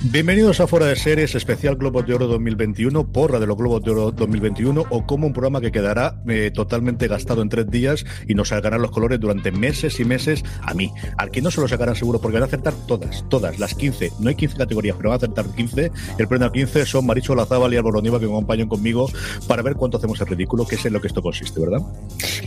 Bienvenidos a Fuera de Series, especial Globos de Oro 2021, porra de los Globos de Oro 2021, o como un programa que quedará eh, totalmente gastado en tres días y nos sacarán los colores durante meses y meses a mí. Al que no se lo sacarán seguro, porque van a acertar todas, todas, las 15. No hay 15 categorías, pero van a acertar 15. El premio a 15 son Maricho Lazábal y Álvaro Niva, que me acompañan conmigo para ver cuánto hacemos el ridículo, que es en lo que esto consiste, ¿verdad?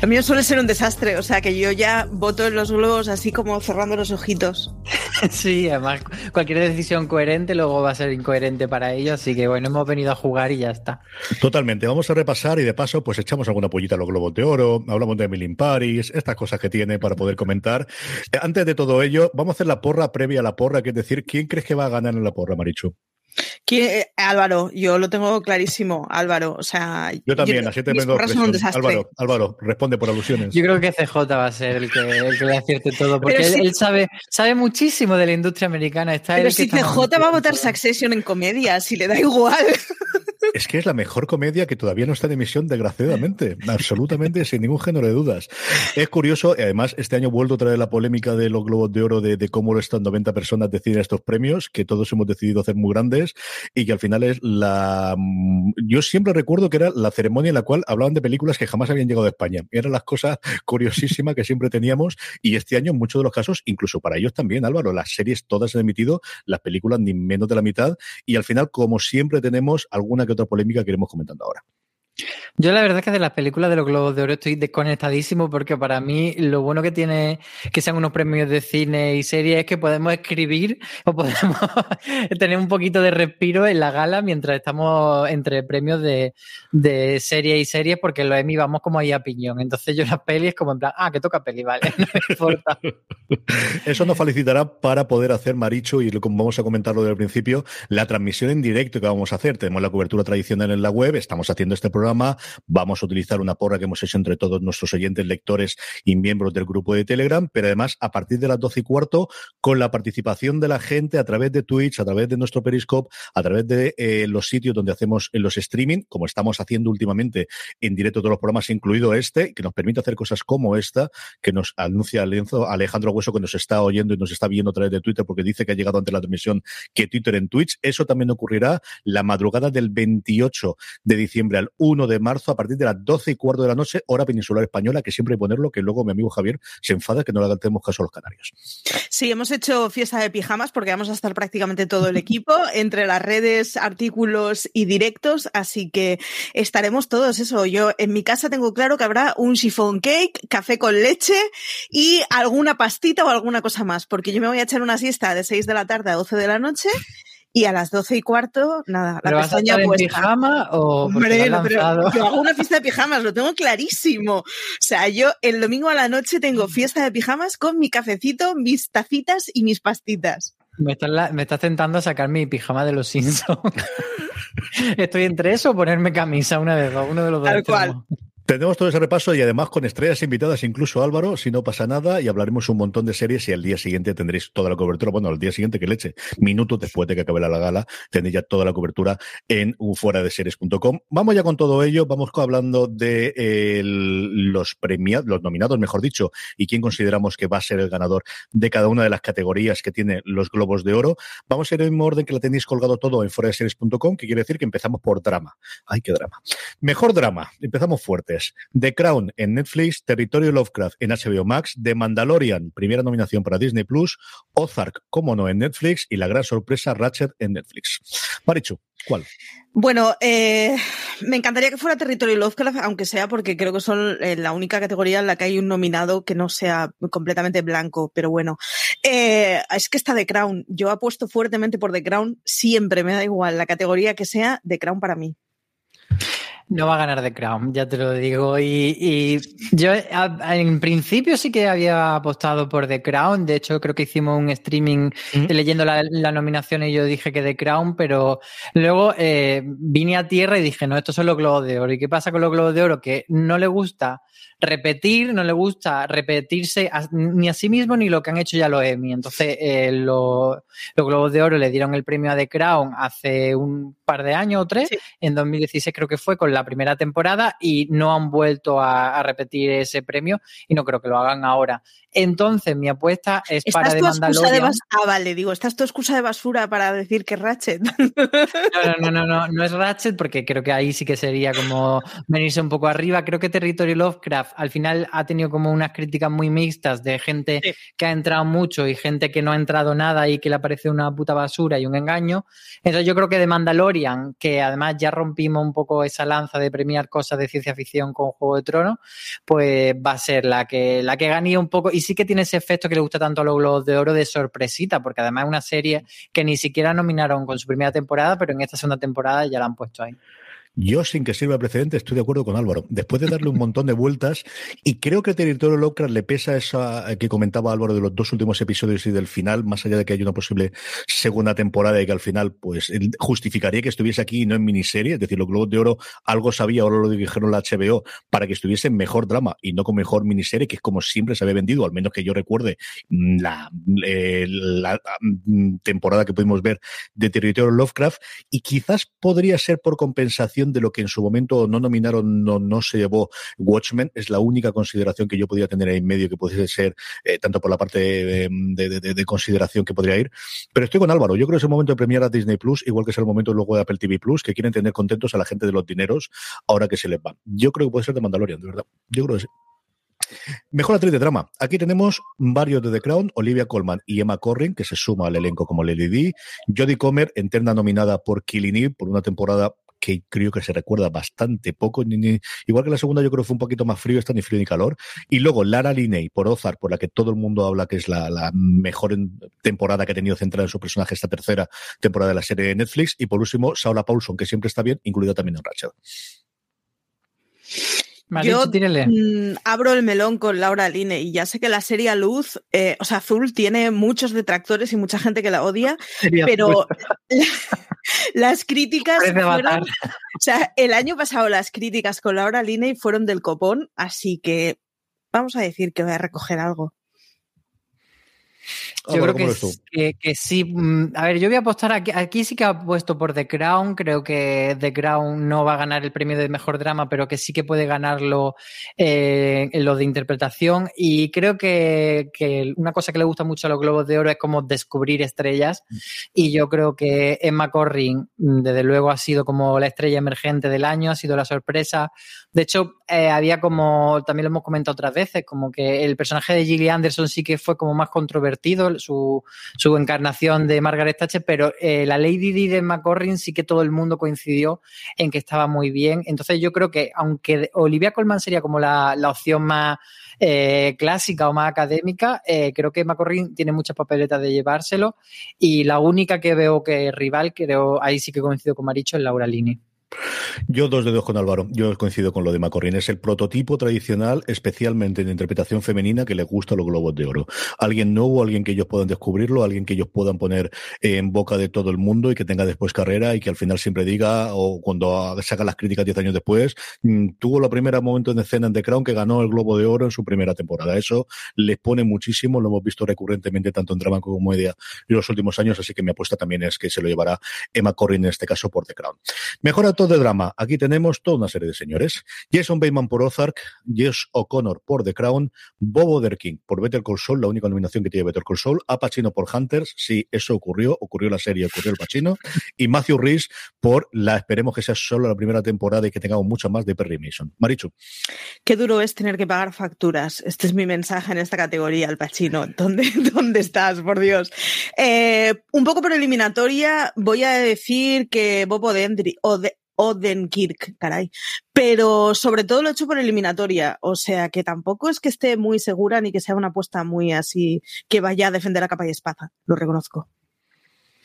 Lo mío suele ser un desastre, o sea que yo ya voto en los globos así como cerrando los ojitos. Sí, además cualquier decisión coherente luego va a ser incoherente para ellos, así que bueno, hemos venido a jugar y ya está. Totalmente, vamos a repasar y de paso pues echamos alguna pollita a los globos de oro, hablamos de Emily in Paris, estas cosas que tiene para poder comentar. Eh, Antes de todo ello, vamos a hacer la porra previa a la porra, que es decir, ¿quién crees que va a ganar en la porra, Marichu? ¿Quién- eh, Álvaro, yo lo tengo clarísimo, Álvaro. O sea, Yo también, así te. Álvaro, Álvaro, responde por alusiones. Yo creo que CJ va a ser el que, el que le acierte todo, porque Pero él, si- él sabe, sabe muchísimo de la industria americana. Está Pero que si está más CJ va a votar. Succession en comedia, si le da igual. Es que es la mejor comedia que todavía no está en emisión, desgraciadamente. Absolutamente, sin ningún género de dudas. Es curioso, y además, este año vuelto a traer la polémica de los Globos de Oro, de, cómo estas 90 personas deciden estos premios, que todos hemos decidido hacer muy grandes, y que al final es la. Yo siempre recuerdo que era la ceremonia en la cual hablaban de películas que jamás habían llegado a España. Eran las cosas curiosísimas que siempre teníamos, y este año, en muchos de los casos, incluso para ellos también, Álvaro, las series todas han emitido, las películas ni menos de la mitad, y al final, como siempre, tenemos alguna que otra polémica que iremos comentando ahora. Yo la verdad es que de las películas de los Globos de Oro estoy desconectadísimo porque para mí lo bueno que tiene que sean unos premios de cine y series es que podemos escribir o podemos tener un poquito de respiro en la gala mientras estamos entre premios de, de series y series porque los Emmy vamos como ahí a piñón. Entonces yo las pelis como en plan, ah, que toca peli, vale, no me importa. Eso nos facilitará para poder hacer, Maricho, y como vamos a comentarlo desde el principio, la transmisión en directo que vamos a hacer. Tenemos la cobertura tradicional en la web, estamos haciendo este programa, vamos a utilizar una porra que hemos hecho entre todos nuestros oyentes, lectores y miembros del grupo de Telegram, pero además a partir de las doce y cuarto, con la participación de la gente a través de Twitch, a través de nuestro Periscope, a través de eh, los sitios donde hacemos en los streaming, como estamos haciendo últimamente en directo todos los programas, incluido este, que nos permite hacer cosas como esta, que nos anuncia Alejandro Hueso, que nos está oyendo y nos está viendo a través de Twitter, porque dice que ha llegado ante la transmisión que Twitter en Twitch. Eso también ocurrirá la madrugada del 28 de diciembre al 1 de marzo, a partir de las 12 y cuarto de la noche, hora peninsular española, que siempre hay ponerlo, que luego mi amigo Javier se enfada que no le hagamos caso a los canarios. Sí, hemos hecho fiesta de pijamas porque vamos a estar prácticamente todo el equipo entre las redes, artículos y directos, así que estaremos todos eso. Yo en mi casa tengo claro que habrá un chiffon cake, café con leche y alguna pastita o alguna cosa más, porque yo me voy a echar una siesta de 6 de la tarde a 12 de la noche y a las 12 y cuarto, nada, la ¿Pero vas a pestaña en pijama o Hombre, lo pero yo hago una fiesta de pijamas, lo tengo clarísimo. O sea, yo el domingo a la noche tengo fiesta de pijamas con mi cafecito, mis tacitas y mis pastitas. Me estás, la- me estás tentando a sacar mi pijama de los Simpsons. Estoy entre eso o ponerme camisa, una de dos, uno de los dos. Tal cual. Tenemos todo ese repaso y además con estrellas invitadas, incluso Álvaro, si no pasa nada, y hablaremos un montón de series y al día siguiente tendréis toda la cobertura. Bueno, al día siguiente que leche, minutos después de que acabe la gala, tendréis ya toda la cobertura en fuera de series.com. Vamos ya con todo ello, vamos hablando de eh, los premiados, los nominados, mejor dicho, y quién consideramos que va a ser el ganador de cada una de las categorías que tiene los Globos de Oro. Vamos a ir en orden que la tenéis colgado todo en fuera de series.com, que quiere decir que empezamos por drama. Ay, qué drama. Mejor drama. Empezamos The Crown en Netflix, Territorio Lovecraft en HBO Max, The Mandalorian, primera nominación para Disney Plus, Ozark, como no, en Netflix y la gran sorpresa Ratchet en Netflix. Marichu, ¿cuál? Bueno, eh, me encantaría que fuera Territorio Lovecraft, aunque sea porque creo que son eh, la única categoría en la que hay un nominado que no sea completamente blanco, pero bueno. Eh, es que está The Crown. Yo apuesto fuertemente por The Crown. Siempre me da igual la categoría que sea The Crown para mí. No va a ganar The Crown, ya te lo digo. Y, yo en principio sí que había apostado por The Crown. De hecho, creo que hicimos un streaming leyendo la, nominación y yo dije que The Crown, pero luego eh, vine a tierra y dije, no, estos son los globos de oro. ¿Y qué pasa con los globos de oro? Que no le gusta repetir, no le gusta repetirse ni a sí mismo ni lo que han hecho ya los Emmy. Entonces, eh, los Globos de Oro le dieron el premio a The Crown hace un par de años o tres, en 2016 creo que fue con la primera temporada y no han vuelto a, repetir ese premio y no creo que lo hagan ahora. Entonces, mi apuesta es para The Mandalorian. ah, vale, digo, ¿esta es tu excusa de basura para decir que Ratchet? No, no, no, no, no, es Ratchet porque creo que ahí sí que sería como venirse un poco arriba. Creo que Territory Lovecraft al final ha tenido como unas críticas muy mixtas de gente que ha entrado mucho y gente que no ha entrado nada y que le parece una puta basura y un engaño. Entonces, yo creo que The Mandalorian, que además ya rompimos un poco esa lanza de premiar cosas de ciencia ficción con Juego de Tronos, pues va a ser la que, la que gane un poco sí que tiene ese efecto que le gusta tanto a los Globos de Oro de sorpresita, porque además es una serie que ni siquiera nominaron con su primera temporada, pero en esta segunda temporada ya la han puesto ahí. Yo, sin que sirva precedente, estoy de acuerdo con Álvaro. Después de darle un montón de vueltas, y creo que el territorio Lovecraft le pesa esa que comentaba Álvaro de los dos últimos episodios y del final, más allá de que haya una posible segunda temporada y que al final, pues, justificaría que estuviese aquí y no en miniserie. Es decir, los Globos de Oro algo sabía, ahora lo dijeron la HBO, para que estuviese en mejor drama y no con mejor miniserie, que es como siempre se había vendido, al menos que yo recuerde la, eh, la mm, temporada que pudimos ver de territorio Lovecraft. Y quizás podría ser por compensación de lo que en su momento no nominaron, no, no se llevó Watchmen, es la única consideración que yo podría tener ahí en medio que pudiese ser, eh, tanto por la parte de, consideración que podría ir. Pero estoy con Álvaro, yo creo que es el momento de premiar a Disney Plus, igual que es el momento luego de Apple TV Plus, que quieren tener contentos a la gente de los dineros ahora que se les va. Yo creo que puede ser de Mandalorian, de verdad. Yo creo que sí. Mejor actriz de drama. Aquí tenemos varios de The Crown, Olivia Colman y Emma Corrin, que se suma al elenco como Lady D. Jodie Comer, eterna nominada por Killing Eve por una temporada que creo que se recuerda bastante poco. igual que la segunda, yo creo que fue un poquito más frío, está ni frío ni calor. Y luego Lara Linney por Ozark, por la que todo el mundo habla que es la, mejor temporada que ha tenido centrada en su personaje esta tercera temporada de la serie de Netflix. Y por último, Saula Paulson, que siempre está bien, incluida también en Rachel. Yo mm, abro el melón con Laura Line y ya sé que la serie Luz, eh, o sea, Azul tiene muchos detractores y mucha gente que la odia, pero las críticas fueron, o sea, el año pasado las críticas con Laura Line fueron del copón, así que vamos a decir que voy a recoger algo. Yo creo que, que, sí. Mm, a ver, yo voy a apostar aquí. Aquí sí que ha puesto por The Crown. Creo que The Crown no va a ganar el premio de mejor drama, pero que sí que puede ganarlo eh, en lo de interpretación. Y creo que, que, una cosa que le gusta mucho a los Globos de Oro es como descubrir estrellas. Y yo creo que Emma Corrin, mm, desde luego, ha sido como la estrella emergente del año, ha sido la sorpresa. De hecho, eh, había como, también lo hemos comentado otras veces, como que el personaje de Gillian Anderson sí que fue como más controvertido su, encarnación de Margaret Thatcher, pero eh, la Lady Di de McCorrin sí que todo el mundo coincidió en que estaba muy bien. Entonces yo creo que aunque Olivia Colman sería como la, opción más eh, clásica o más académica, eh, creo que McCorrin tiene muchas papeletas de llevárselo y la única que veo que rival, creo, ahí sí que coincido con Maricho, es Laura Lini. Yo dos dedos con Álvaro. Yo coincido con lo de Macorrin. Es el prototipo tradicional, especialmente en interpretación femenina, que le gusta los globos de oro. Alguien nuevo, alguien que ellos puedan descubrirlo, alguien que ellos puedan poner en boca de todo el mundo y que tenga después carrera y que al final siempre diga, o cuando saca las críticas diez años después, mm, tuvo la primera momento en escena en The Crown que ganó el globo de oro en su primera temporada. Eso les pone muchísimo, lo hemos visto recurrentemente tanto en drama como en comedia en los últimos años, así que mi apuesta también es que se lo llevará Emma Corrin en este caso por The Crown. Mejor de drama. Aquí tenemos toda una serie de señores. Jason Bateman por Ozark, Jess O'Connor por The Crown, Bob Oderking por Better Call Saul, la única nominación que tiene Better Call Saul, A Pacino por Hunters, sí, eso ocurrió, ocurrió la serie, ocurrió el Pacino, y Matthew Rhys por la, esperemos que sea solo la primera temporada y que tengamos mucha más de Perry Mason. Marichu. Qué duro es tener que pagar facturas. Este es mi mensaje en esta categoría, Al Pacino. ¿Dónde, dónde estás, por Dios? Eh, un poco por eliminatoria, voy a decir que Bob Odendri, Odenkirk, caray. Pero sobre todo lo he hecho por eliminatoria, o sea que tampoco es que esté muy segura ni que sea una apuesta muy así que vaya a defender a capa y espada, lo reconozco.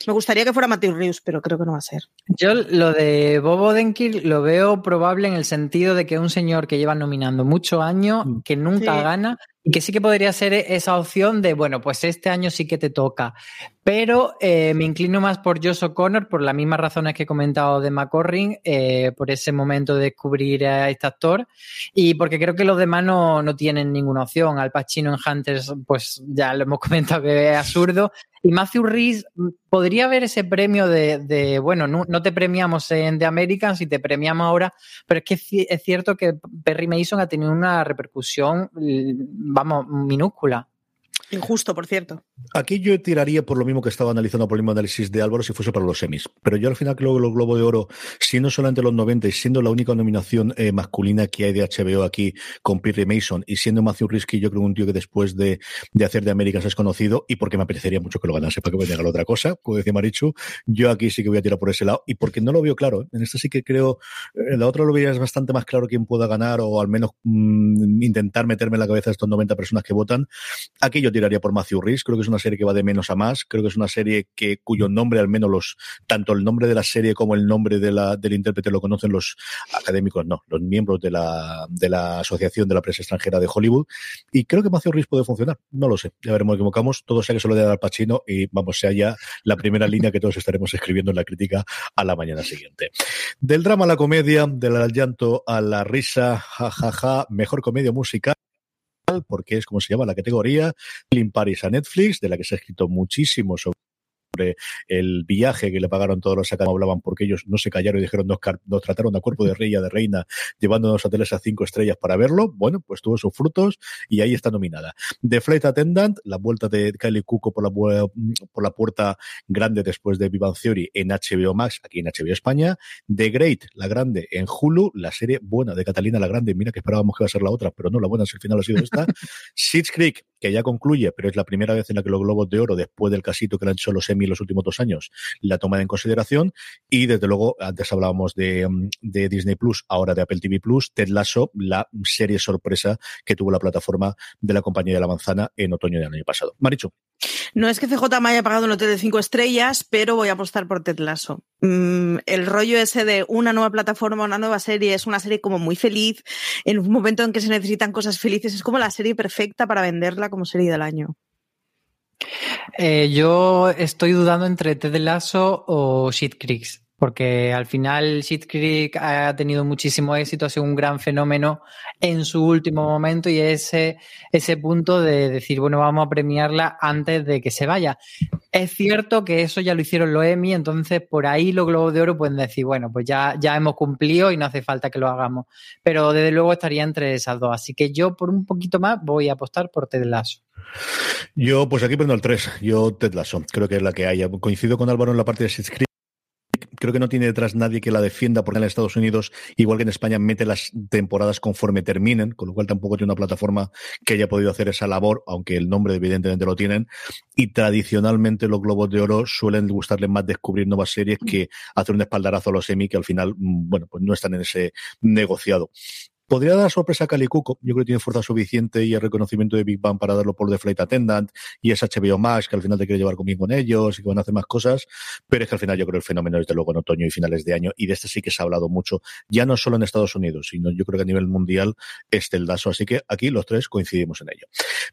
Me gustaría que fuera Matthew Reeves, pero creo que no va a ser. Yo lo de Bob Odenkirk lo veo probable en el sentido de que un señor que lleva nominando muchos años, mm. que nunca gana y que sí que podría ser esa opción de, bueno, pues este año sí que te toca. Pero eh, me inclino más por Josh O'Connor por las mismas razones que he comentado de McCorrin, eh, por ese momento de descubrir a este actor y porque creo que los demás no, no tienen ninguna opción. Al Pacino en Hunters, pues ya lo hemos comentado que es absurdo. Y Matthew Reese mm, podría haber ese premio de, bueno, no, no, te premiamos en The Americans y te premiamos ahora, pero es que es cierto que Perry Mason ha tenido una repercusión vamos, minúscula. Injusto, por cierto. Aquí yo tiraría por lo mismo que estaba analizando por el mismo análisis de Álvaro si fuese para los semis. Pero yo al final creo que los Globo de Oro, siendo solamente los 90 y siendo la única nominación eh, masculina que hay de HBO aquí con Perry Mason y siendo Matthew Risky, yo creo un tío que después de, de hacer de Américas es conocido y porque me apetecería mucho que lo ganase para que me la otra cosa, como decía Marichu, yo aquí sí que voy a tirar por ese lado y porque no lo veo claro. ¿eh? En este sí que creo, en la otra lo veía es bastante más claro quién pueda ganar o al menos mm, intentar meterme en la cabeza estos 90 personas que votan. Aquí yo tiraría por Matthew Rhys. Creo que es una serie que va de menos a más. Creo que es una serie que cuyo nombre, al menos los, tanto el nombre de la serie como el nombre de la, del intérprete lo conocen los académicos, no, los miembros de la, de la Asociación de la Prensa Extranjera de Hollywood. Y creo que Matthew Rhys puede funcionar. No lo sé. Ya veremos, equivocamos. Todo sea que se lo dé al Pacino y vamos, sea ya la primera línea que todos estaremos escribiendo en la crítica a la mañana siguiente. Del drama a la comedia, del llanto a la risa, jajaja, ja, ja, mejor comedia musical porque es como se llama la categoría, Clean Paris a Netflix, de la que se ha escrito muchísimo sobre el viaje que le pagaron todos los acá hablaban porque ellos no se callaron y dijeron nos, trataron a cuerpo de rey de reina llevándonos a hoteles a cinco estrellas para verlo. Bueno, pues tuvo sus frutos y ahí está nominada. The Flight Attendant, la vuelta de Kylie Cuco por la, por la puerta grande después de Vivan Theory en HBO Max, aquí en HBO España. The Great, la grande en Hulu, la serie buena de Catalina la Grande. Mira que esperábamos que iba a ser la otra, pero no, la buena si al final ha sido esta. Seeds Creek, que ya concluye, pero es la primera vez en la que los Globos de Oro, después del casito que le han hecho los los últimos dos años, la toma en consideración. Y desde luego, antes hablábamos de, mm, Disney Plus, ahora de Apple TV Plus, Ted Lasso, la serie sorpresa que tuvo la plataforma de la compañía de la manzana en otoño del año pasado. Marichu. No es que CJ me haya pagado un hotel de cinco estrellas, pero voy a apostar por Ted Lasso. Mm, el rollo ese de una nueva plataforma, una nueva serie, es una serie como muy feliz, en un momento en que se necesitan cosas felices, es como la serie perfecta para venderla como serie del año. Eh, yo estoy dudando entre Ted Lasso o Shit Creeks, porque al final Shit Creek ha tenido muchísimo éxito, ha sido un gran fenómeno en su último momento y ese, ese punto de decir, bueno, vamos a premiarla antes de que se vaya. Es cierto que eso ya lo hicieron los Emmy, entonces por ahí los Globos de Oro pueden decir, bueno, pues ya, ya hemos cumplido y no hace falta que lo hagamos. Pero desde luego estaría entre esas dos. Así que yo por un poquito más voy a apostar por Ted Lasso. Yo, pues aquí prendo el 3. Yo Ted Lasso. Creo que es la que haya. Coincido con Álvaro en la parte de Schitt's creo que no tiene detrás nadie que la defienda porque en Estados Unidos, igual que en España, mete las temporadas conforme terminen, con lo cual tampoco tiene una plataforma que haya podido hacer esa labor, aunque el nombre evidentemente lo tienen. Y tradicionalmente los Globos de Oro suelen gustarles más descubrir nuevas series que hacer un espaldarazo a los Emmy que al final, mm, bueno, pues no están en ese negociado. Podría dar sorpresa a Calicuco. Yo creo que tiene fuerza suficiente y el reconocimiento de Big Bang para darlo por The Flight Attendant y es HBO Max, que al final te quiere llevar conmigo con ellos y que van a hacer más cosas. Pero es que al final yo creo el fenómeno es de luego en otoño y finales de año y de este sí que se ha hablado mucho, ya no solo en Estados Unidos, sino yo creo que a nivel mundial este el daso. Así que aquí los tres coincidimos en ello.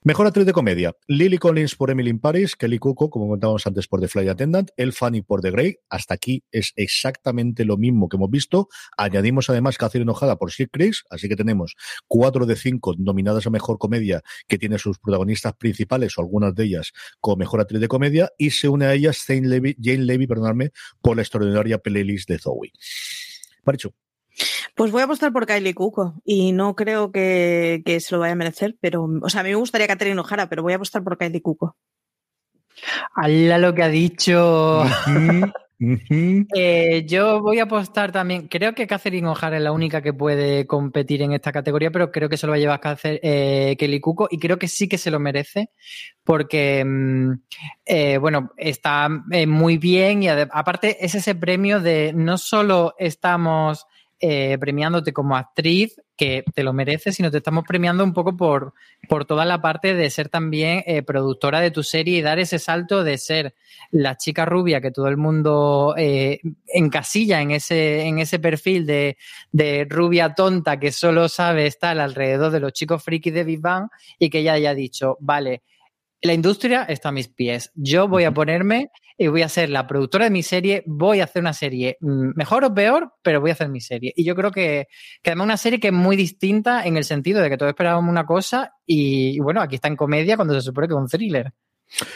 Mejor actriz de comedia. Lily Collins por Emily in Paris, Kelly Cuco, como comentábamos antes, por The Flight Attendant, El Fanny por The Grey. Hasta aquí es exactamente lo mismo que hemos visto. Añadimos además Catherine Enojada por Sick Chris, que tenemos cuatro de cinco nominadas a Mejor Comedia que tiene sus protagonistas principales o algunas de ellas como Mejor Actriz de Comedia y se une a ellas Jane Levy, Jane Levy perdonadme, por la extraordinaria playlist de Zoe. Marichu. Pues voy a apostar por Kylie Cuco y no creo que, que, se lo vaya a merecer, pero, o sea, a mí me gustaría Catherine Ojara, pero voy a apostar por Kylie Cuco. ¡Hala lo que ha dicho! Eh, yo voy a apostar también. Creo que Catherine O'Hara es la única que puede competir en esta categoría, pero creo que se lo va a llevar eh, Kelly Cuco y creo que sí que se lo merece porque, mm, eh, bueno, está muy bien y aparte es ese premio de no solo estamos premiándote como actriz, que te lo mereces, sino te estamos premiando un poco por, por toda la parte de ser también eh, productora de tu serie y dar ese salto de ser la chica rubia que todo el mundo eh, encasilla en ese, en ese perfil de, de, rubia tonta que solo sabe estar alrededor de los chicos frikis de Big Bang y que ya haya dicho, vale, la industria está a mis pies. Yo voy a ponerme y voy a ser la productora de mi serie, voy a hacer una serie mm, mejor o peor, pero voy a hacer mi serie. Y yo creo que, que además una serie que es muy distinta en el sentido de que todos esperábamos una cosa y, bueno, aquí está en comedia cuando se supone que es un thriller.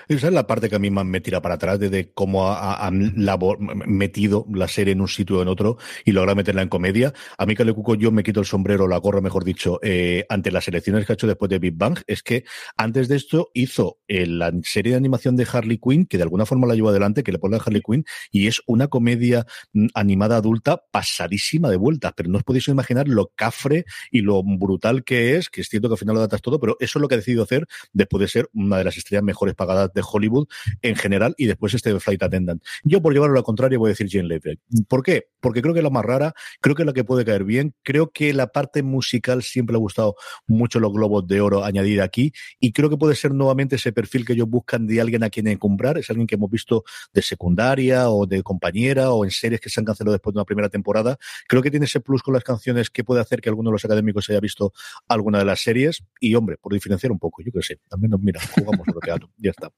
Esa es la parte que a mí más me tira para atrás, de, cómo ha, metido la serie en un sitio o en otro y logra meterla en comedia. A mí, Cale Cuco, yo me quito el sombrero, la gorra, mejor dicho, eh, ante las elecciones que ha hecho después de Big Bang. Es que antes de esto hizo eh, la serie de animación de Harley Quinn, que de alguna forma la llevó adelante, que le pone a Harley Quinn, y es una comedia mm, animada adulta pasadísima de vuelta. Pero no os podéis imaginar lo cafre y lo brutal que es, que es cierto que al final lo datas todo, pero eso es lo que ha decidido hacer después de ser una de las estrellas mejores pagadas de Hollywood en general y después este Flight Attendant. Yo, por llevarlo al contrario, voy a decir Jane Levy. ¿Por qué? Porque creo que es la más rara, creo que es la que puede caer bien, creo que la parte musical siempre le ha gustado mucho los globos de oro añadida aquí y creo que puede ser nuevamente ese perfil que ellos buscan de alguien a quien encumbrar, es alguien que hemos visto de secundaria o de compañera o en series que se han cancelado después de una primera temporada. Creo que tiene ese plus con las canciones que puede hacer que alguno de los académicos haya visto alguna de las series y, hombre, por diferenciar un poco, yo que sé, también nos mira, jugamos lo teatro, ya está.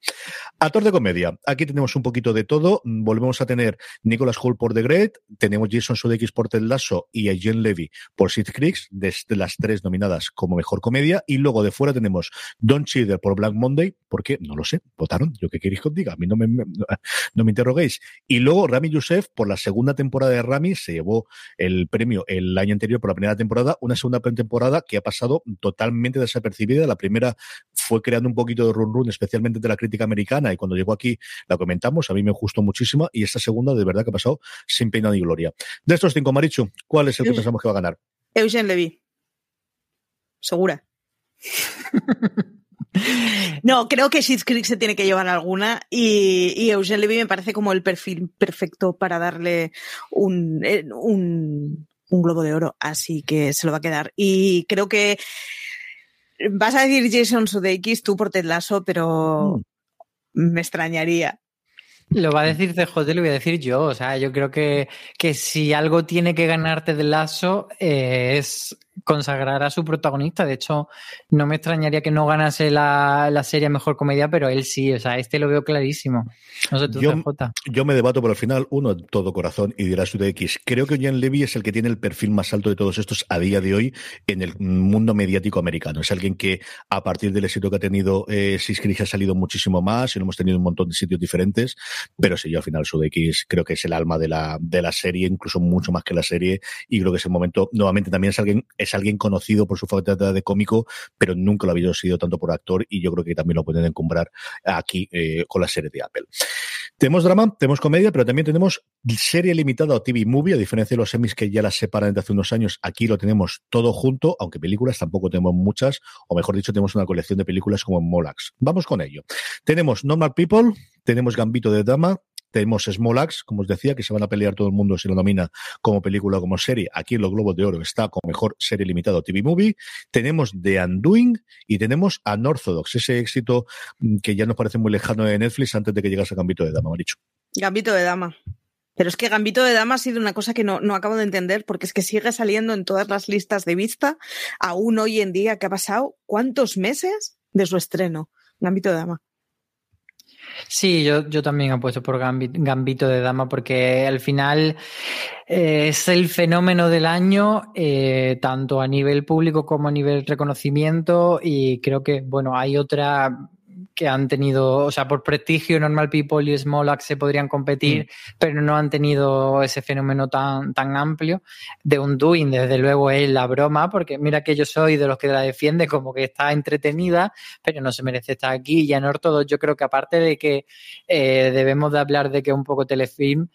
Actor de comedia. Aquí tenemos un poquito de todo. Volvemos a tener Nicholas Hall por The Great, tenemos Jason Sudeikis por Ted Lasso y a Jen Levy por Sid Creeks, desde las tres nominadas como mejor comedia. Y luego de fuera tenemos Don Cheadle por Black Monday, porque no lo sé, votaron. Yo que queréis que os diga, a mí no me, no me interroguéis. Y luego Rami Youssef por la segunda temporada de Rami se llevó el premio el año anterior por la primera temporada, una segunda temporada que ha pasado totalmente desapercibida. La primera fue creando un poquito de run run, especialmente de la crítica americana, y cuando llegó aquí la comentamos, a mí me gustó muchísimo, y esta segunda de verdad que ha pasado sin pena ni gloria. De estos cinco, Marichu, ¿cuál es el que pensamos que va a ganar? Eugene Levy. Segura. No, creo que Shit's Creek se tiene que llevar alguna y, y Eugene Levy me parece como el perfil perfecto para darle un, eh, un, un, globo de oro, así que se lo va a quedar. Y creo que Vas a decir Jason Sudeikis tú por Ted Lasso, pero mm. me extrañaría. Lo va a decir CJ, lo voy a decir yo. O sea, yo creo que, que si algo tiene que ganarte Ted Lasso eh, es consagrar a su protagonista. De hecho, no me extrañaría que no ganase la, la, serie Mejor Comedia, pero él sí. O sea, este lo veo clarísimo. No sé tú, yo, yo me debato, pero al final, uno, todo corazón, y dirá su X. Creo que Jan Levy es el que tiene el perfil más alto de todos estos a día de hoy en el mundo mediático americano. Es alguien que, a partir del éxito que ha tenido eh, Siscris, ha salido muchísimo más y lo hemos tenido en un montón de sitios diferentes. Pero sí, yo al final, su X creo que es el alma de la, de la serie, incluso mucho más que la serie. Y creo que ese momento, nuevamente, también es alguien, es alguien conocido por su faceta de cómico, pero nunca lo ha habido sido tanto por actor y yo creo que también lo pueden encumbrar aquí eh, con la serie de Apple. Tenemos drama, tenemos comedia, pero también tenemos serie limitada o TV movie, a diferencia de los semis que ya las separan desde hace unos años, aquí lo tenemos todo junto, aunque películas tampoco tenemos muchas, o mejor dicho, tenemos una colección de películas como Molax. Vamos con ello. Tenemos Normal People, tenemos Gambito de Dama, tenemos Smolax, como os decía, que se van a pelear todo el mundo si lo nomina como película o como serie. Aquí en los Globos de Oro está como mejor serie limitado TV Movie. Tenemos The Undoing y tenemos Unorthodox, ese éxito mm, que ya nos parece muy lejano de Netflix antes de que llegase a Gambito de Dama, dicho. Gambito de Dama. Pero es que Gambito de Dama ha sido una cosa que no, no acabo de entender, porque es que sigue saliendo en todas las listas de vista, aún hoy en día que ha pasado cuántos meses de su estreno. Gambito de Dama. Sí, yo, yo también apuesto por Gambito de Dama porque al final eh, es el fenómeno del año, eh, tanto a nivel público como a nivel reconocimiento y creo que, bueno, hay otra que han tenido, o sea, por prestigio, Normal People y Small Axe se podrían competir, mm. pero no han tenido ese fenómeno tan, tan amplio. De Undoing, desde luego, es la broma, porque mira que yo soy de los que la defiende como que está entretenida, pero no se merece estar aquí. Y en Ortodox, yo creo que aparte de que eh, debemos de hablar de que es un poco telefilm,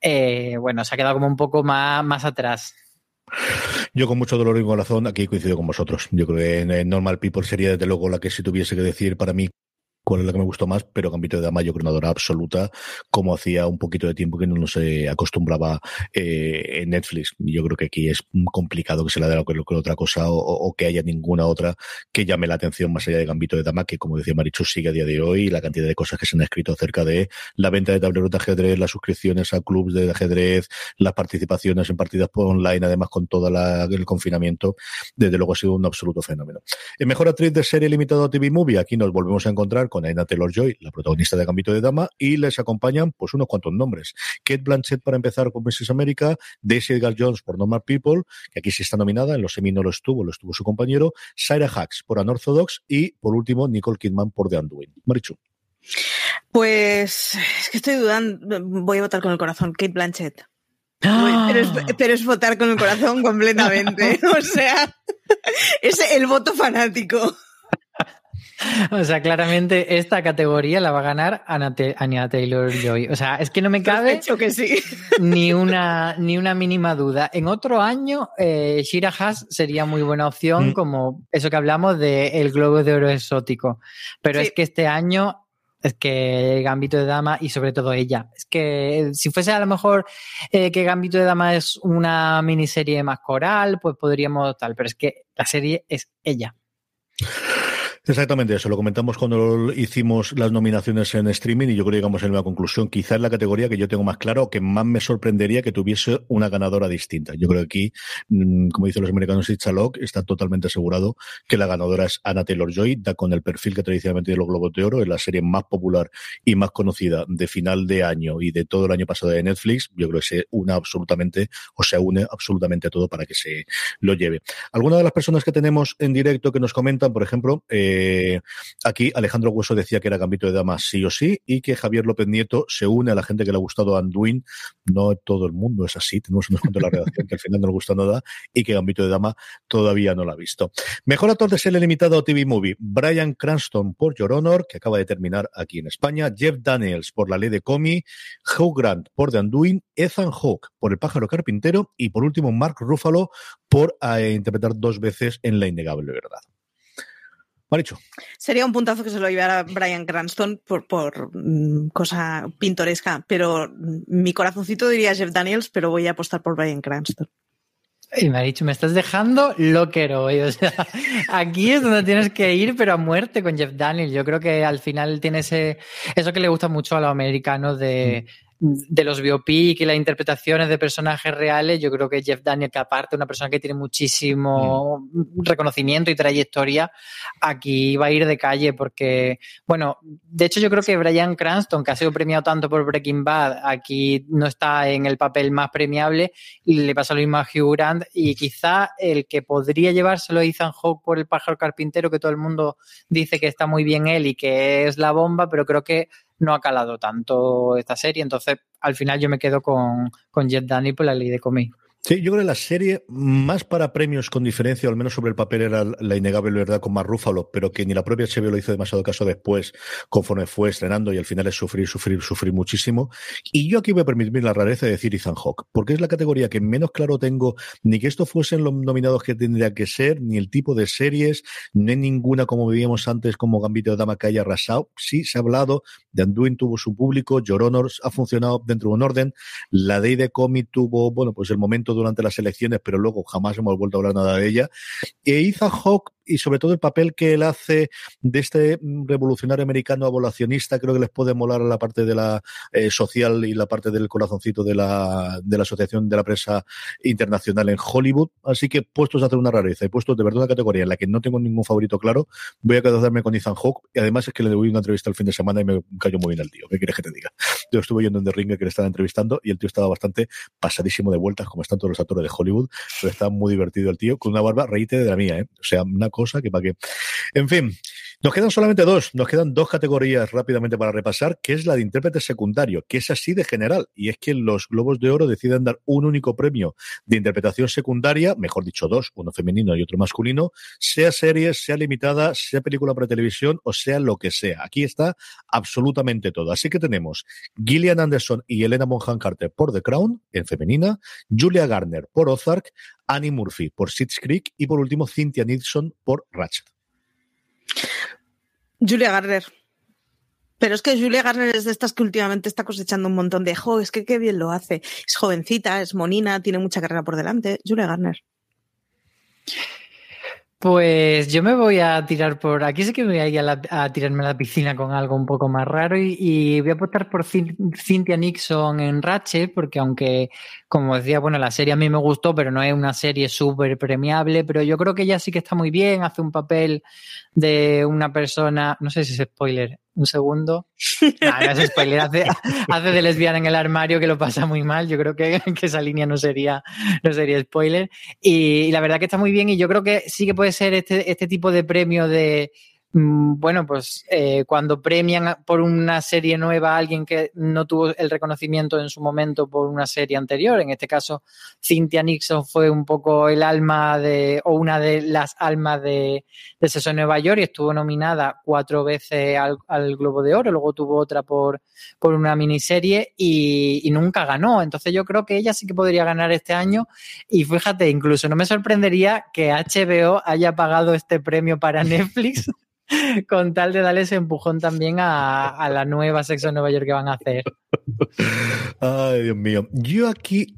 eh, bueno, se ha quedado como un poco más, más atrás. Yo con mucho dolor y corazón aquí coincido con vosotros. Yo creo que en Normal People sería desde luego la que si tuviese que decir para mí cuál es la que me gustó más, pero Gambito de Dama yo creo una absoluta, como hacía un poquito de tiempo que no se acostumbraba eh, en Netflix. Yo creo que aquí es complicado que se le dé otra cosa o, que haya ninguna otra que llame la atención más allá de Gambito de Dama, que como decía Marichu sigue a día de hoy, la cantidad de cosas que se han escrito acerca de la venta de tableros de ajedrez, las suscripciones a clubs de ajedrez, las participaciones en partidas por online, además con todo el confinamiento, desde luego ha sido un absoluto fenómeno. En mejor actriz de serie limitado a TV Movie, aquí nos volvemos a encontrar con Aina Taylor-Joy, la protagonista de Gambito de Dama, y les acompañan pues unos cuantos nombres. Kate Blanchett para empezar con Mrs. America, Daisy Edgar Jones por Normal People, que aquí sí está nominada, en los semi no lo estuvo, lo estuvo su compañero, Sarah Hacks por Unorthodox y por último Nicole Kidman por The Undoing. Marichu. Pues es que estoy dudando, voy a votar con el corazón, Kate Blanchett. Pero, es, pero, es, votar con el corazón completamente. o sea, es el voto fanático. O sea, claramente esta categoría la va a ganar Anya Taylor Joy. O sea, es que no me cabe que sí. ni, una, ni una mínima duda. En otro año, eh, Shira Haas sería muy buena opción, mm. como eso que hablamos de el globo de oro exótico. Pero es que este año es que Gambito de Dama y sobre todo ella. Es que si fuese a lo mejor eh, que Gambito de Dama es una miniserie más coral, pues podríamos tal, pero es que la serie es ella. Exactamente eso, lo comentamos cuando hicimos las nominaciones en streaming y yo creo que llegamos a la conclusión. Quizás la categoría que yo tengo más claro, que más me sorprendería que tuviese una ganadora distinta. Yo creo que aquí, mm, como dicen los americanos, Chalok está totalmente asegurado que la ganadora es Anna Taylor-Joy, da con el perfil que tradicionalmente tiene los Globos de Oro, es la serie más popular y más conocida de final de año y de todo el año pasado de Netflix. Yo creo que se une absolutamente, o se une absolutamente a todo para que se lo lleve. Algunas de las personas que tenemos en directo que nos comentan, por ejemplo, eh, eh, aquí Alejandro Hueso decía que era Gambito de Dama sí o sí y que Javier López Nieto se une a la gente que le ha gustado Anduin. No todo el mundo es así, tenemos unos cuantos de la redacción que al final no le gusta nada y que Gambito de Dama todavía no la ha visto. Mejor actor de serie limitado a TV Movie, Brian Cranston por Your Honor, que acaba de terminar aquí en España, Jeff Daniels por La Ley de Comi, Hugh Grant por The Anduin, Ethan Hawke por El Pájaro Carpintero y por último Mark Ruffalo por eh, interpretar dos veces en La Innegable Verdad. Maricho. Sería un puntazo que se lo llevara Brian Cranston por, por mm, cosa pintoresca, pero mm, mi corazoncito diría Jeff Daniels, pero voy a apostar por Brian Cranston. Y me ha dicho, me estás dejando loquero. O sea, aquí es donde tienes que ir, pero a muerte con Jeff Daniels. Yo creo que al final tiene ese, eso que le gusta mucho a los americanos de, mm de los biopic y las interpretaciones de personajes reales, yo creo que Jeff Daniel, que aparte una persona que tiene muchísimo mm. reconocimiento y trayectoria, aquí va a ir de calle porque, bueno, de hecho yo creo que Brian Cranston, que ha sido premiado tanto por Breaking Bad, aquí no está en el papel más premiable, le pasa lo mismo a Hugh Grant y quizá el que podría llevárselo a Ethan Hawke por el pájaro carpintero, que todo el mundo dice que está muy bien él y que es la bomba, pero creo que no ha calado tanto esta serie. Entonces, al final yo me quedo con, con Jet Danny por la ley de cómic. Sí, yo creo que la serie, más para premios con diferencia, al menos sobre el papel, era la innegable verdad con más Rúfalo, pero que ni la propia HBO lo hizo demasiado caso después, conforme fue estrenando, y al final es sufrir, sufrir, sufrir muchísimo. Y yo aquí voy a permitirme la rareza de decir Ethan Hawke, porque es la categoría que menos claro tengo ni que esto fuesen los nominados que tendría que ser, ni el tipo de series, ni ninguna, como veíamos antes, como Gambito de Dama que haya arrasado. Sí, se ha hablado, de Anduin tuvo su público, Your Honor ha funcionado dentro de un orden, la Day de Comic tuvo, bueno, pues el momento durante las elecciones, pero luego jamás hemos vuelto a hablar nada de ella. E Ethan Hawke y sobre todo el papel que él hace de este revolucionario americano abolacionista, creo que les puede molar a la parte de la eh, social y la parte del corazoncito de la, de la Asociación de la Prensa Internacional en Hollywood. Así que puestos a hacer una rareza y puestos de verdad una categoría en la que no tengo ningún favorito claro, voy a quedarme con Ethan Hawke y además es que le doy una entrevista el fin de semana y me cayó muy bien al tío. ¿Qué quieres que te diga? Yo estuve yendo en The Ring que le estaba entrevistando y el tío estaba bastante pasadísimo de vueltas, como están todos los actores de Hollywood, pero está muy divertido el tío, con una barba, reíte de la mía, ¿eh? O sea, una cosa que para qué. En fin, nos quedan solamente dos, nos quedan dos categorías rápidamente para repasar, que es la de intérprete secundario, que es así de general, y es que los Globos de Oro deciden dar un único premio de interpretación secundaria, mejor dicho dos, uno femenino y otro masculino, sea serie, sea limitada, sea película para televisión o sea lo que sea. Aquí está absolutamente todo. Así que tenemos Gillian Anderson y Elena Bonham Carter por The Crown, en femenina, Julia Garner por Ozark, Annie Murphy por Schitt's Creek y por último Cynthia Nixon por Ratchet. Julia Garner. Pero es que Julia Garner es de estas que últimamente está cosechando un montón de, jo, que qué bien lo hace. Es jovencita, es monina, tiene mucha carrera por delante. Julia Garner. Pues yo me voy a tirar por. Aquí sí que me voy a ir a, tirarme a la piscina con algo un poco más raro y, voy a apostar por Cynthia Nixon en Ratchet, porque aunque, como decía, bueno, la serie a mí me gustó, pero no es una serie súper premiable, pero yo creo que ella sí que está muy bien, hace un papel de una persona. No sé si es spoiler, un segundo. No, no spoiler, hace, de lesbiana en el armario que lo pasa muy mal. Yo creo que, esa línea no sería, no sería spoiler. Y, y, la verdad que está muy bien y yo creo que sí que puede ser este, este tipo de premio de bueno, pues eh, cuando premian por una serie nueva a alguien que no tuvo el reconocimiento en su momento por una serie anterior, en este caso Cynthia Nixon fue un poco el alma de, o una de las almas de, de Nueva York y estuvo nominada cuatro veces al, Globo de Oro, luego tuvo otra por, por una miniserie y nunca ganó. Entonces yo creo que ella sí que podría ganar este año y fíjate, incluso no me sorprendería que HBO haya pagado este premio para Netflix con tal de darle ese empujón también a, la nueva Sexo en Nueva York que van a hacer. Ay, Dios mío. Yo aquí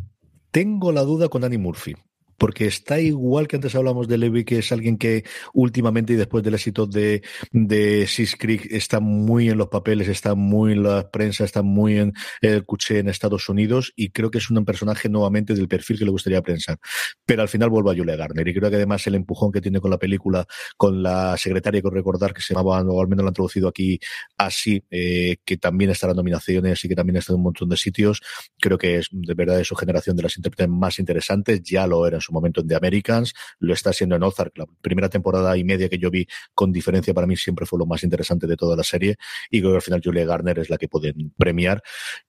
tengo la duda con Annie Murphy porque está igual que antes hablamos de Levi, que es alguien que últimamente y después del éxito de, de Sis Creek está muy en los papeles, está muy en la prensa, está muy en el cuché en Estados Unidos y creo que es un personaje nuevamente del perfil que le gustaría pensar. Pero al final vuelvo a Julia Garner y creo que además el empujón que tiene con la película, con la secretaria que recordar que se llamaba, o al menos lo han traducido aquí así, eh, que también está en nominaciones y que también está en un montón de sitios, creo que es de verdad de su generación de las intérpretes más interesantes, ya lo era su momento en The Americans, lo está haciendo en Ozark, la primera temporada y media que yo vi con diferencia para mí siempre fue lo más interesante de toda la serie y creo que al final Julia Garner es la que pueden premiar.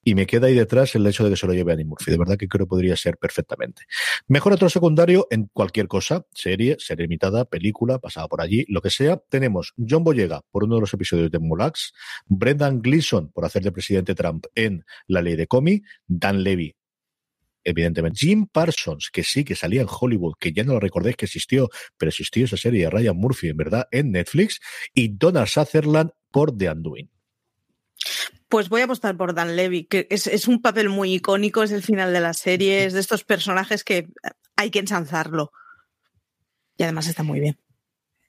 Y me queda ahí detrás el hecho de que se lo lleve Annie Murphy, de verdad que creo que podría ser perfectamente. Mejor otro secundario en cualquier cosa, serie, serie limitada, película, pasada por allí, lo que sea, tenemos John Boyega por uno de los episodios de Mulax, Brendan Gleeson por hacer de presidente Trump en La Ley de Comi, Dan Levy evidentemente. Jim Parsons, que sí, que salía en Hollywood, que ya no lo recordéis que existió, pero existió esa serie de Ryan Murphy, en verdad, en Netflix, y Donna Sutherland por The Undoing. Pues voy a apostar por Dan Levy, que es, un papel muy icónico, es el final de la serie, es de estos personajes que hay que ensanzarlo. Y además está muy bien.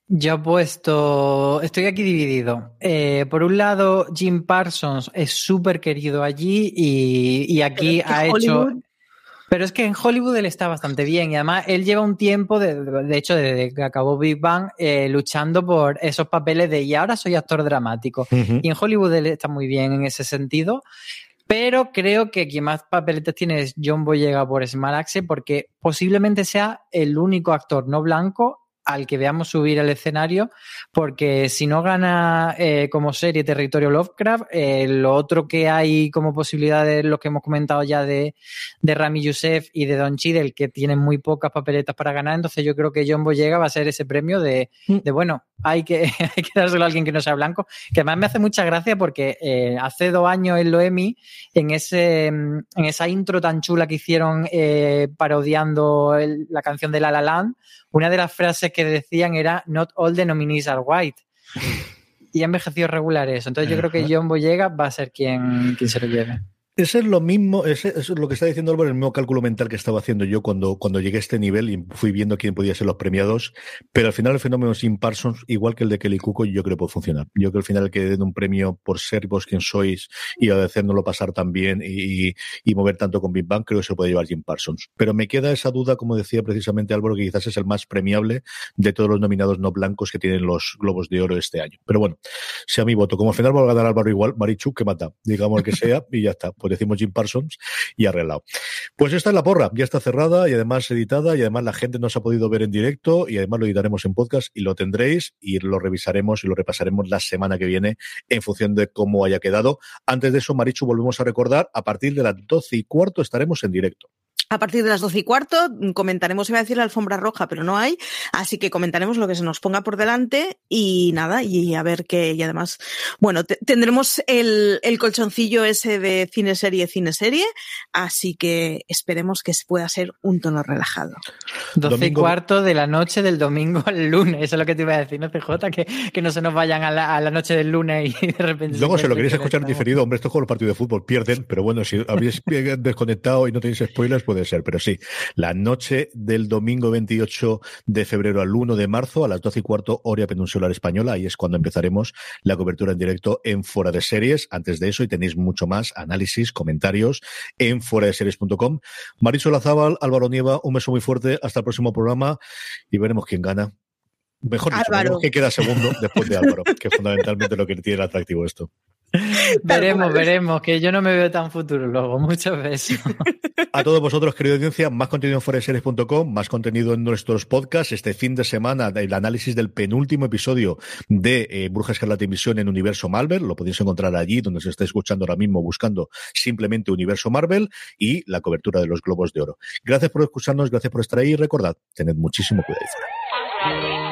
Yo he puesto, estoy aquí dividido. Eh, por un lado, Jim Parsons es súper querido allí y, aquí ha hecho... Pero es que en Hollywood él está bastante bien y además él lleva un tiempo, de, de hecho, desde que acabó Big Bang, eh, luchando por esos papeles de y ahora soy actor dramático. Y en Hollywood él está muy bien en ese sentido. Pero creo que quien más papeletes tiene es John Boyega por Smart Axe porque posiblemente sea el único actor no blanco al que veamos subir al escenario, porque si no gana eh, como serie Territorio Lovecraft, eh, lo otro que hay como posibilidades, lo que hemos comentado ya de, de Rami Youssef y de Don Chidel, que tienen muy pocas papeletas para ganar, entonces yo creo que John Boyega va a ser ese premio de, mm. de bueno, hay que, hay que dárselo a alguien que no sea blanco, que además me hace mucha gracia porque eh, hace dos años en Loemi, en, ese, en esa intro tan chula que hicieron parodiando la canción de La La Land, una de las frases que decían era Not all the nominees are white. Y ha envejecido regular eso. Entonces yo creo que John Boyega va a ser quien, quien se lo lleve. Ese es lo mismo, ese, es lo que está diciendo Álvaro, el mismo cálculo mental que estaba haciendo yo cuando, cuando llegué a este nivel y fui viendo quién podía ser los premiados. Pero al final el fenómeno sin Parsons, igual que el de Kelly Cuco, yo creo que puede funcionar. Yo creo que al final que den un premio por ser vos quien sois y hacernoslo pasar tan bien y, y, mover tanto con Big Bang, creo que se puede llevar Jim Parsons. Pero me queda esa duda, como decía precisamente Álvaro, que quizás es el más premiable de todos los nominados no blancos que tienen los Globos de Oro este año. Pero bueno, sea mi voto. Como al final va a ganar Álvaro igual, Marichu, que mata, digamos el que sea, y ya está pues decimos Jim Parsons y arreglado. Pues esta es la porra, ya está cerrada y además editada y además la gente no se ha podido ver en directo y además lo editaremos en podcast y lo tendréis y lo revisaremos y lo repasaremos la semana que viene en función de cómo haya quedado. Antes de eso, Marichu, volvemos a recordar, a partir de las doce y cuarto estaremos en directo. A partir de las doce y cuarto mm, comentaremos, iba a decir la alfombra roja, pero no hay, así que comentaremos lo que se nos ponga por delante y nada, y a ver qué, y además, bueno, tendremos el, el, colchoncillo ese de cine serie, cine serie, así que esperemos que pueda ser un tono relajado. Doce y cuarto de la noche del domingo al lunes, eso es lo que te iba a decir, ¿no, CJ? Que, que no se nos vayan a la, a la noche del lunes y de repente... Luego, si lo queréis escuchar diferido, hombre, esto es como el partido de fútbol, pierden, pero bueno, si habéis desconectado y no tenéis spoilers, pues puede ser, pero sí, la noche del domingo 28 de febrero al 1 de marzo a las 12 y cuarto hora peninsular española, ahí es cuando empezaremos la cobertura en directo en Fuera de Series. Antes de eso, y tenéis mucho más análisis, comentarios en fuera de series.com. Marisol Azábal, Álvaro Nieva, un beso muy fuerte, hasta el próximo programa y veremos quién gana. Mejor dicho, quién queda segundo después de Álvaro, que es fundamentalmente lo que tiene el atractivo esto. veremos, veremos, que yo no me veo tan futuro luego. Muchas veces. A todos vosotros, querida audiencia, más contenido en foreseries.com, más contenido en nuestros podcasts. Este fin de semana, el análisis del penúltimo episodio de eh, Bruja Escarlata Invisión en Universo Marvel. Lo podéis encontrar allí, donde se está escuchando ahora mismo, buscando simplemente Universo Marvel y la cobertura de los Globos de Oro. Gracias por escucharnos, gracias por estar ahí y recordad, tened muchísimo cuidado.